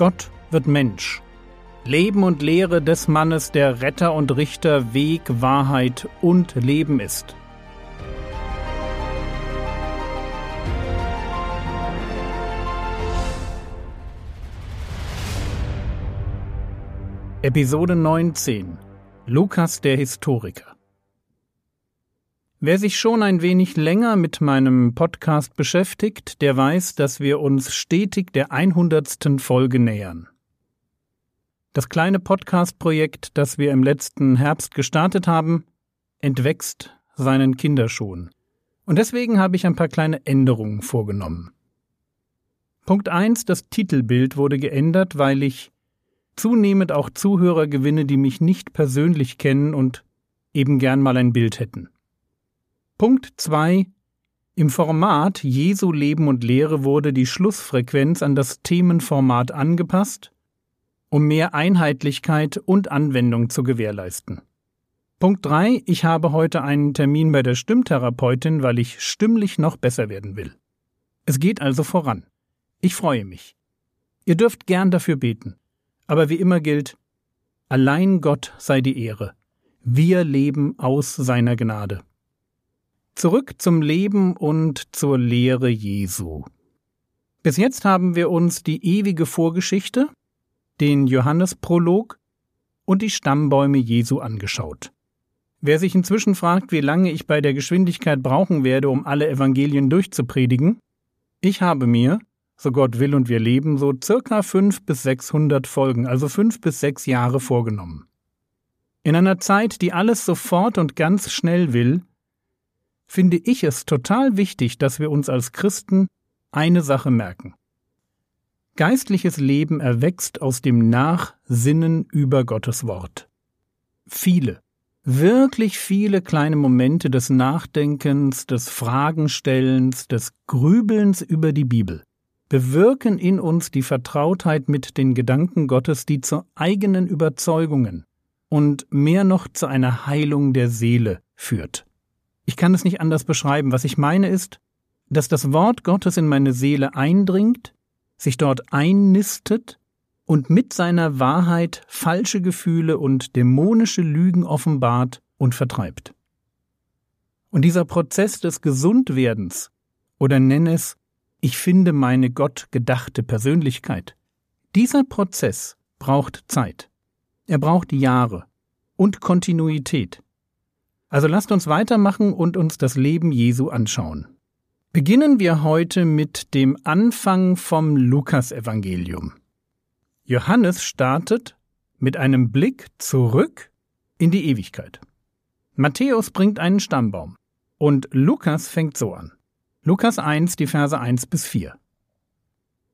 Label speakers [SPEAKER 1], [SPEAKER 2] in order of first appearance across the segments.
[SPEAKER 1] Gott wird Mensch. Leben und Lehre des Mannes, der Retter und Richter, Weg, Wahrheit und Leben ist. Episode 19 Lukas der Historiker Wer sich schon ein wenig länger mit meinem Podcast beschäftigt, der weiß, dass wir uns stetig der 100. Folge nähern. Das kleine Podcast-Projekt, das wir im letzten Herbst gestartet haben, entwächst seinen Kinderschuhen. Und deswegen habe ich ein paar kleine Änderungen vorgenommen. Punkt 1, das Titelbild wurde geändert, weil ich zunehmend auch Zuhörer gewinne, die mich nicht persönlich kennen und eben gern mal ein Bild hätten. Punkt 2. Im Format Jesu Leben und Lehre wurde die Schlussfrequenz an das Themenformat angepasst, um mehr Einheitlichkeit und Anwendung zu gewährleisten. Punkt 3. Ich habe heute einen Termin bei der Stimmtherapeutin, weil ich stimmlich noch besser werden will. Es geht also voran. Ich freue mich. Ihr dürft gern dafür beten. Aber wie immer gilt, allein Gott sei die Ehre. Wir leben aus seiner Gnade. Zurück zum Leben und zur Lehre Jesu. Bis jetzt haben wir uns die ewige Vorgeschichte, den Johannesprolog und die Stammbäume Jesu angeschaut. Wer sich inzwischen fragt, wie lange ich bei der Geschwindigkeit brauchen werde, um alle Evangelien durchzupredigen, ich habe mir, so Gott will und wir leben, so circa fünf bis sechshundert Folgen, also fünf bis sechs Jahre vorgenommen. In einer Zeit, die alles sofort und ganz schnell will, finde ich es total wichtig, dass wir uns als Christen eine Sache merken. Geistliches Leben erwächst aus dem Nachsinnen über Gottes Wort. Viele, wirklich viele kleine Momente des Nachdenkens, des Fragenstellens, des Grübelns über die Bibel bewirken in uns die Vertrautheit mit den Gedanken Gottes, die zu eigenen Überzeugungen und mehr noch zu einer Heilung der Seele führt. Ich kann es nicht anders beschreiben. Was ich meine ist, dass das Wort Gottes in meine Seele eindringt, sich dort einnistet und mit seiner Wahrheit falsche Gefühle und dämonische Lügen offenbart und vertreibt. Und dieser Prozess des Gesundwerdens, oder nenne es, ich finde meine Gott gedachte Persönlichkeit, dieser Prozess braucht Zeit. Er braucht Jahre und Kontinuität. Also lasst uns weitermachen und uns das Leben Jesu anschauen. Beginnen wir heute mit dem Anfang vom Lukasevangelium. Johannes startet mit einem Blick zurück in die Ewigkeit. Matthäus bringt einen Stammbaum und Lukas fängt so an. Lukas 1, die Verse 1 bis 4.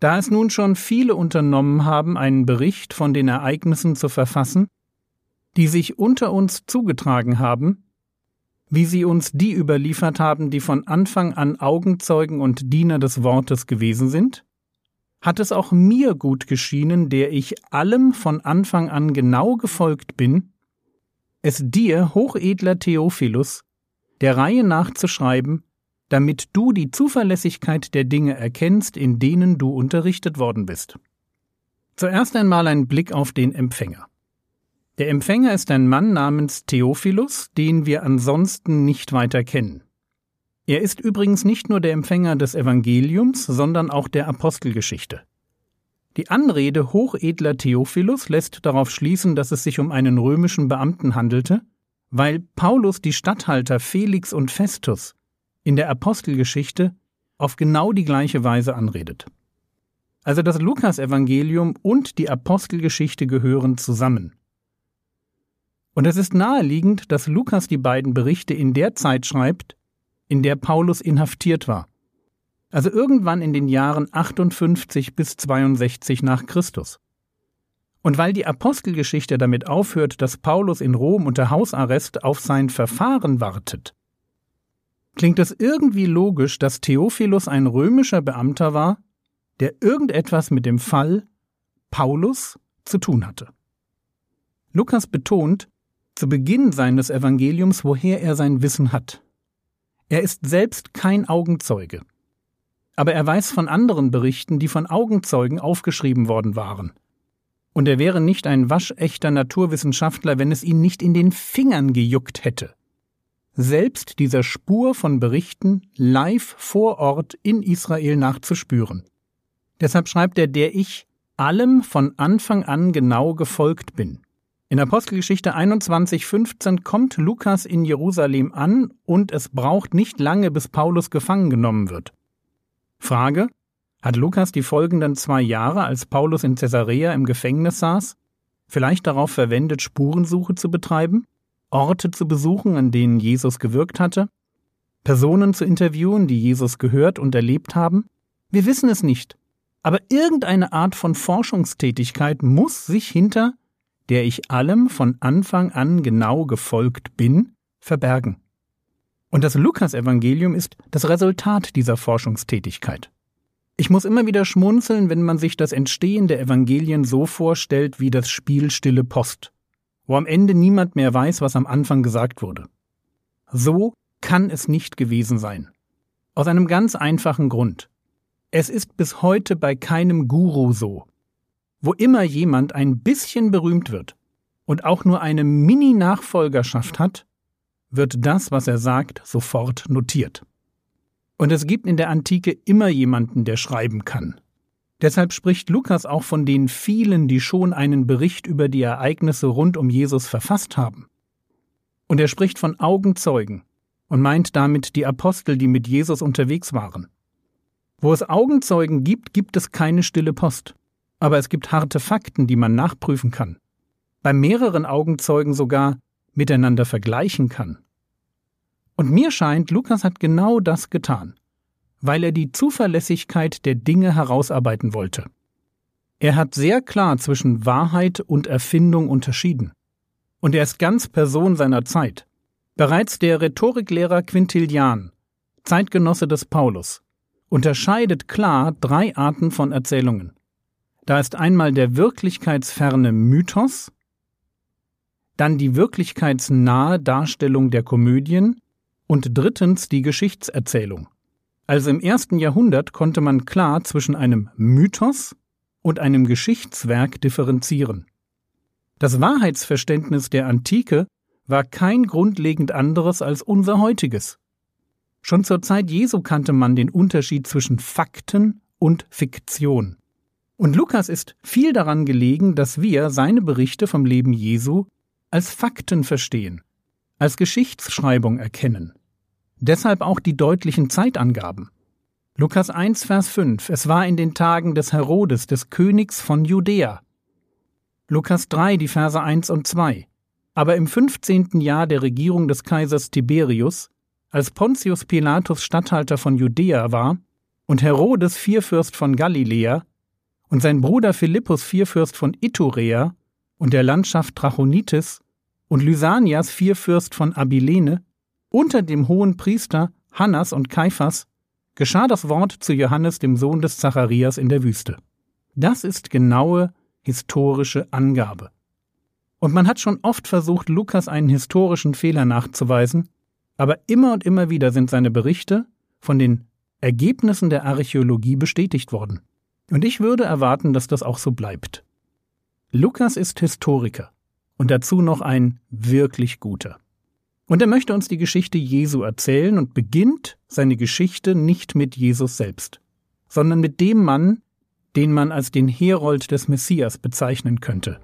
[SPEAKER 1] Da es nun schon viele unternommen haben, einen Bericht von den Ereignissen zu verfassen, die sich unter uns zugetragen haben, wie sie uns die überliefert haben, die von Anfang an Augenzeugen und Diener des Wortes gewesen sind? Hat es auch mir gut geschienen, der ich allem von Anfang an genau gefolgt bin, es dir, hochedler Theophilus, der Reihe nach zu schreiben, damit du die Zuverlässigkeit der Dinge erkennst, in denen du unterrichtet worden bist. Zuerst einmal ein Blick auf den Empfänger. Der Empfänger ist ein Mann namens Theophilus, den wir ansonsten nicht weiter kennen. Er ist übrigens nicht nur der Empfänger des Evangeliums, sondern auch der Apostelgeschichte. Die Anrede hochedler Theophilus lässt darauf schließen, dass es sich um einen römischen Beamten handelte, weil Paulus die Statthalter Felix und Festus in der Apostelgeschichte auf genau die gleiche Weise anredet. Also das Lukasevangelium und die Apostelgeschichte gehören zusammen. Und es ist naheliegend, dass Lukas die beiden Berichte in der Zeit schreibt, in der Paulus inhaftiert war. Also irgendwann in den Jahren 58 bis 62 nach Christus. Und weil die Apostelgeschichte damit aufhört, dass Paulus in Rom unter Hausarrest auf sein Verfahren wartet, klingt es irgendwie logisch, dass Theophilus ein römischer Beamter war, der irgendetwas mit dem Fall Paulus zu tun hatte. Lukas betont, zu Beginn seines Evangeliums, woher er sein Wissen hat. Er ist selbst kein Augenzeuge. aber er weiß von anderen Berichten, die von Augenzeugen aufgeschrieben worden waren. Und er wäre nicht ein waschechter Naturwissenschaftler, wenn es ihn nicht in den Fingern gejuckt hätte. Selbst dieser Spur von Berichten live vor Ort in Israel nachzuspüren. Deshalb schreibt er, der ich allem von Anfang an genau gefolgt bin. In Apostelgeschichte 21,15 kommt Lukas in Jerusalem an und es braucht nicht lange, bis Paulus gefangen genommen wird. Frage: Hat Lukas die folgenden zwei Jahre, als Paulus in Caesarea im Gefängnis saß, vielleicht darauf verwendet, Spurensuche zu betreiben, Orte zu besuchen, an denen Jesus gewirkt hatte, Personen zu interviewen, die Jesus gehört und erlebt haben? Wir wissen es nicht. Aber irgendeine Art von Forschungstätigkeit muss sich hinter der ich allem von Anfang an genau gefolgt bin, verbergen. Und das Lukasevangelium ist das Resultat dieser Forschungstätigkeit. Ich muss immer wieder schmunzeln, wenn man sich das Entstehen der Evangelien so vorstellt wie das Spiel Stille Post, wo am Ende niemand mehr weiß, was am Anfang gesagt wurde. So kann es nicht gewesen sein. Aus einem ganz einfachen Grund. Es ist bis heute bei keinem Guru so. Wo immer jemand ein bisschen berühmt wird und auch nur eine Mini-Nachfolgerschaft hat, wird das, was er sagt, sofort notiert. Und es gibt in der Antike immer jemanden, der schreiben kann. Deshalb spricht Lukas auch von den vielen, die schon einen Bericht über die Ereignisse rund um Jesus verfasst haben. Und er spricht von Augenzeugen und meint damit die Apostel, die mit Jesus unterwegs waren. Wo es Augenzeugen gibt, gibt es keine stille Post. Aber es gibt harte Fakten, die man nachprüfen kann. Bei mehreren Augenzeugen sogar miteinander vergleichen kann. Und mir scheint, Lukas hat genau das getan, weil er die Zuverlässigkeit der Dinge herausarbeiten wollte. Er hat sehr klar zwischen Wahrheit und Erfindung unterschieden. Und er ist ganz Person seiner Zeit. Bereits der Rhetoriklehrer Quintilian, Zeitgenosse des Paulus, unterscheidet klar drei Arten von Erzählungen. Da ist einmal der wirklichkeitsferne Mythos, dann die wirklichkeitsnahe Darstellung der Komödien und drittens die Geschichtserzählung. Also im ersten Jahrhundert konnte man klar zwischen einem Mythos und einem Geschichtswerk differenzieren. Das Wahrheitsverständnis der Antike war kein grundlegend anderes als unser heutiges. Schon zur Zeit Jesu kannte man den Unterschied zwischen Fakten und Fiktion. Und Lukas ist viel daran gelegen, dass wir seine Berichte vom Leben Jesu als Fakten verstehen, als Geschichtsschreibung erkennen. Deshalb auch die deutlichen Zeitangaben. Lukas 1, Vers 5. Es war in den Tagen des Herodes, des Königs von Judäa. Lukas 3, die Verse 1 und 2. Aber im 15. Jahr der Regierung des Kaisers Tiberius, als Pontius Pilatus Statthalter von Judäa war und Herodes Vierfürst von Galiläa und sein Bruder Philippus Vierfürst von Iturea und der Landschaft Trachonitis und Lysanias Vierfürst von Abilene, unter dem hohen Priester Hannas und Kaiphas, geschah das Wort zu Johannes, dem Sohn des Zacharias, in der Wüste. Das ist genaue historische Angabe. Und man hat schon oft versucht, Lukas einen historischen Fehler nachzuweisen, aber immer und immer wieder sind seine Berichte von den Ergebnissen der Archäologie bestätigt worden. Und ich würde erwarten, dass das auch so bleibt. Lukas ist Historiker und dazu noch ein wirklich guter. Und er möchte uns die Geschichte Jesu erzählen und beginnt seine Geschichte nicht mit Jesus selbst, sondern mit dem Mann, den man als den Herold des Messias bezeichnen könnte.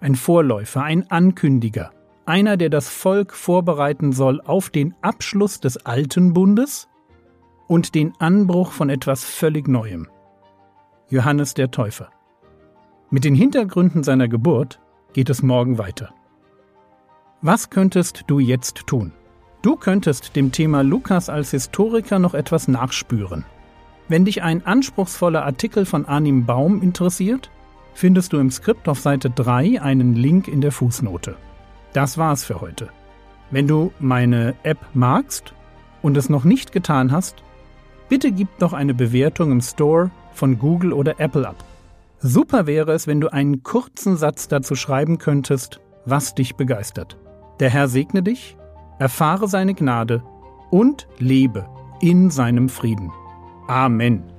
[SPEAKER 1] Ein Vorläufer, ein Ankündiger, einer, der das Volk vorbereiten soll auf den Abschluss des alten Bundes und den Anbruch von etwas völlig Neuem. Johannes der Täufer. Mit den Hintergründen seiner Geburt geht es morgen weiter. Was könntest du jetzt tun? Du könntest dem Thema Lukas als Historiker noch etwas nachspüren. Wenn dich ein anspruchsvoller Artikel von Arnim Baum interessiert, findest du im Skript auf Seite 3 einen Link in der Fußnote. Das war's für heute. Wenn du meine App magst und es noch nicht getan hast, bitte gib doch eine Bewertung im Store von Google oder Apple ab. Super wäre es, wenn du einen kurzen Satz dazu schreiben könntest, was dich begeistert. Der Herr segne dich, erfahre seine Gnade und lebe in seinem Frieden. Amen.